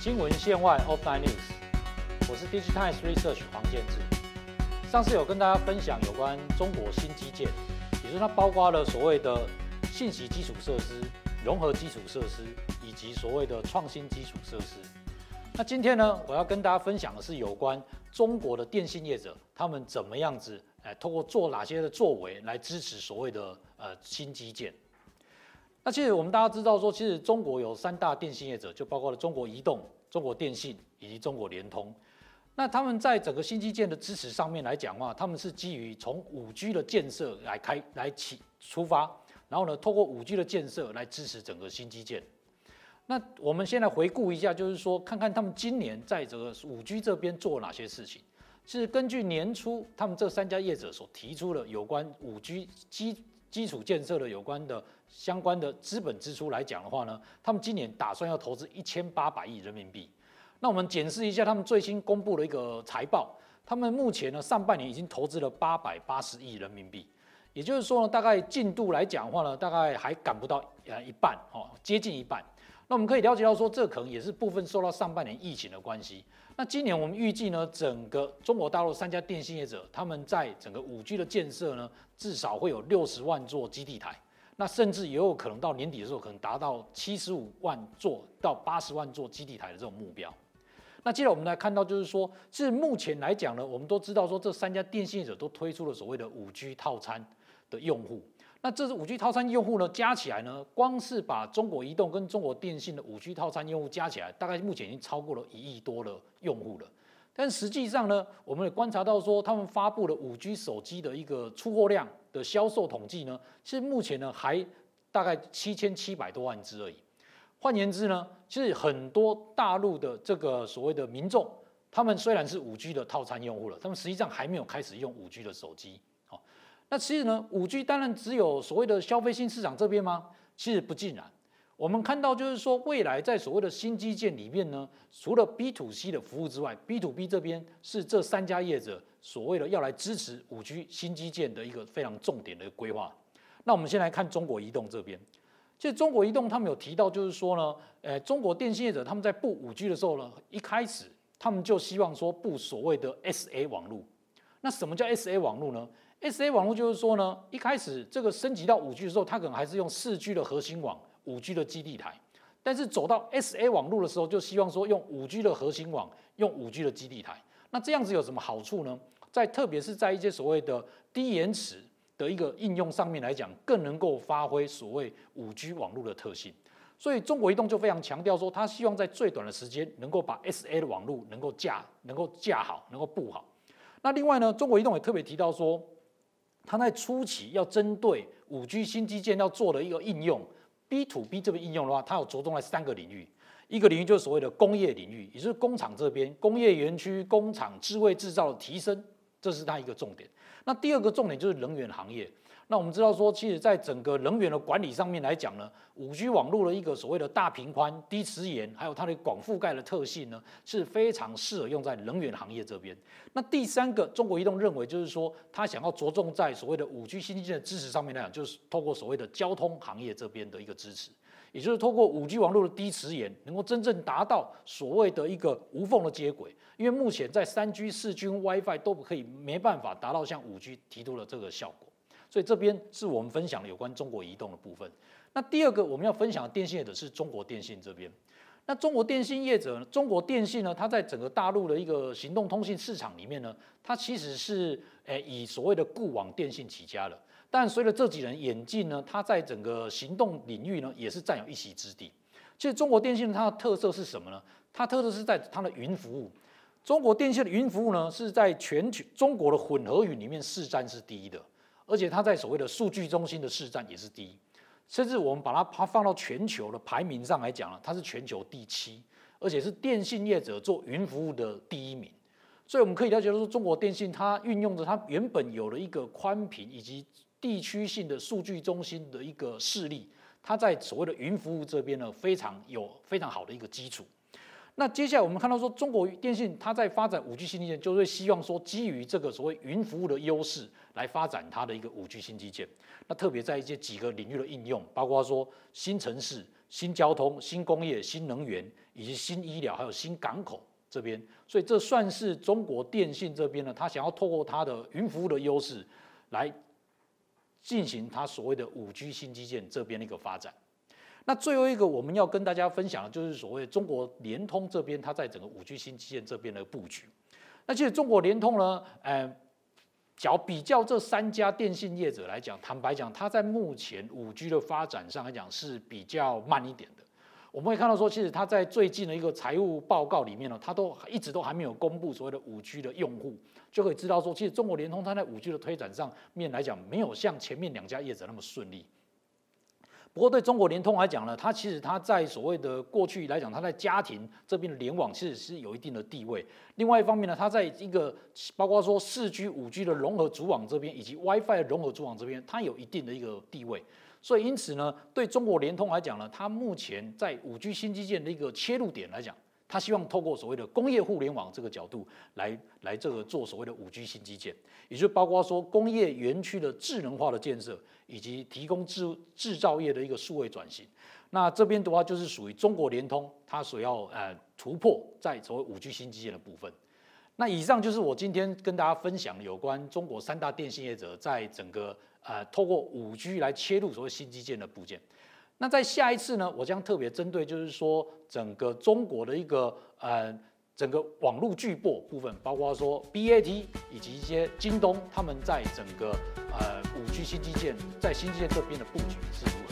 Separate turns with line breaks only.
新闻线外 （Offline News），我是 Digitimes Research 黄建志。上次有跟大家分享有关中国新基建，也就是它包括了所谓的信息基础设施、融合基础设施以及所谓的创新基础设施。那今天呢，我要跟大家分享的是有关中国的电信业者，他们怎么样子，哎，通过做哪些的作为来支持所谓的呃新基建。那其实我们大家知道说，其实中国有三大电信业者，就包括了中国移动、中国电信以及中国联通。那他们在整个新基建的支持上面来讲的话，他们是基于从五 G 的建设来开来起出发，然后呢，透过五 G 的建设来支持整个新基建。那我们先来回顾一下，就是说看看他们今年在这个五 G 这边做哪些事情。是根据年初他们这三家业者所提出的有关五 G 基基础建设的有关的。相关的资本支出来讲的话呢，他们今年打算要投资一千八百亿人民币。那我们检视一下他们最新公布的一个财报，他们目前呢上半年已经投资了八百八十亿人民币，也就是说呢，大概进度来讲的话呢，大概还赶不到呃一半哦，接近一半。那我们可以了解到说，这可能也是部分受到上半年疫情的关系。那今年我们预计呢，整个中国大陆三家电信业者，他们在整个五 G 的建设呢，至少会有六十万座基地台。那甚至也有可能到年底的时候，可能达到七十五万座到八十万座基地台的这种目标。那接着我们来看到，就是说，是目前来讲呢，我们都知道说，这三家电信业者都推出了所谓的五 G 套餐的用户。那这是五 G 套餐用户呢，加起来呢，光是把中国移动跟中国电信的五 G 套餐用户加起来，大概目前已经超过了一亿多的用户了。但实际上呢，我们也观察到说，他们发布的五 G 手机的一个出货量的销售统计呢，其实目前呢还大概七千七百多万只而已。换言之呢，其实很多大陆的这个所谓的民众，他们虽然是五 G 的套餐用户了，他们实际上还没有开始用五 G 的手机。那其实呢，五 G 当然只有所谓的消费性市场这边吗？其实不尽然。我们看到，就是说，未来在所谓的新基建里面呢，除了 B to C 的服务之外，B to B 这边是这三家业者所谓的要来支持五 G 新基建的一个非常重点的规划。那我们先来看中国移动这边，其实中国移动他们有提到，就是说呢，呃，中国电信业者他们在布五 G 的时候呢，一开始他们就希望说布所谓的 SA 网络。那什么叫 SA 网络呢？SA 网络就是说呢，一开始这个升级到五 G 的时候，它可能还是用四 G 的核心网。五 G 的基地台，但是走到 SA 网络的时候，就希望说用五 G 的核心网，用五 G 的基地台。那这样子有什么好处呢？在特别是在一些所谓的低延迟的一个应用上面来讲，更能够发挥所谓五 G 网络的特性。所以中国移动就非常强调说，它希望在最短的时间能够把 SA 的网络能够架能够架好，能够布好。那另外呢，中国移动也特别提到说，它在初期要针对五 G 新基建要做的一个应用。B to B 这个应用的话，它有着重在三个领域，一个领域就是所谓的工业领域，也就是工厂这边工业园区、工厂智慧制造的提升，这是它一个重点。那第二个重点就是能源行业。那我们知道说，其实在整个能源的管理上面来讲呢，五 G 网络的一个所谓的大频宽、低磁延，还有它的广覆盖的特性呢，是非常适合用在能源行业这边。那第三个，中国移动认为就是说，它想要着重在所谓的五 G 新基建的支持上面来讲，就是透过所谓的交通行业这边的一个支持，也就是透过五 G 网络的低磁延，能够真正达到所谓的一个无缝的接轨。因为目前在三 G、四 G、WiFi 都不可以，没办法达到像五 G 提出的这个效果。所以这边是我们分享的有关中国移动的部分。那第二个我们要分享的电信业者是中国电信这边。那中国电信业者，中国电信呢，它在整个大陆的一个行动通信市场里面呢，它其实是诶以所谓的固网电信起家的。但随着这几年演进呢，它在整个行动领域呢，也是占有一席之地。其实中国电信它的特色是什么呢？它特色是在它的云服务。中国电信的云服务呢，是在全球中国的混合云里面市占是第一的。而且它在所谓的数据中心的市占也是第一，甚至我们把它它放到全球的排名上来讲了，它是全球第七，而且是电信业者做云服务的第一名。所以我们可以了解到说，中国电信它运用着它原本有了一个宽频以及地区性的数据中心的一个势力，它在所谓的云服务这边呢，非常有非常好的一个基础。那接下来我们看到说，中国电信它在发展五 G 新基建，就是希望说基于这个所谓云服务的优势来发展它的一个五 G 新基建。那特别在一些几个领域的应用，包括说新城市、新交通、新工业、新能源以及新医疗，还有新港口这边，所以这算是中国电信这边呢，它想要透过它的云服务的优势来进行它所谓的五 G 新基建这边的一个发展。那最后一个我们要跟大家分享的就是所谓中国联通这边，它在整个五 G 新基建这边的布局。那其实中国联通呢，呃，较比较这三家电信业者来讲，坦白讲，它在目前五 G 的发展上来讲是比较慢一点的。我们会看到说，其实它在最近的一个财务报告里面呢，它都一直都还没有公布所谓的五 G 的用户，就可以知道说，其实中国联通它在五 G 的推展上面来讲，没有像前面两家业者那么顺利。不过对中国联通来讲呢，它其实它在所谓的过去来讲，它在家庭这边的联网其实是有一定的地位。另外一方面呢，它在一个包括说四 G、五 G 的融合组网这边，以及 WiFi 的融合组网这边，它有一定的一个地位。所以因此呢，对中国联通来讲呢，它目前在五 G 新基建的一个切入点来讲。他希望透过所谓的工业互联网这个角度来来这个做所谓的五 G 新基建，也就包括说工业园区的智能化的建设，以及提供制制造业的一个数位转型。那这边的话就是属于中国联通它所要呃突破在所谓五 G 新基建的部分。那以上就是我今天跟大家分享有关中国三大电信业者在整个呃透过五 G 来切入所谓新基建的部件。那在下一次呢，我将特别针对就是说整个中国的一个呃整个网络巨擘部分，包括说 BAT 以及一些京东，他们在整个呃五 G 新基建在新基建这边的布局是？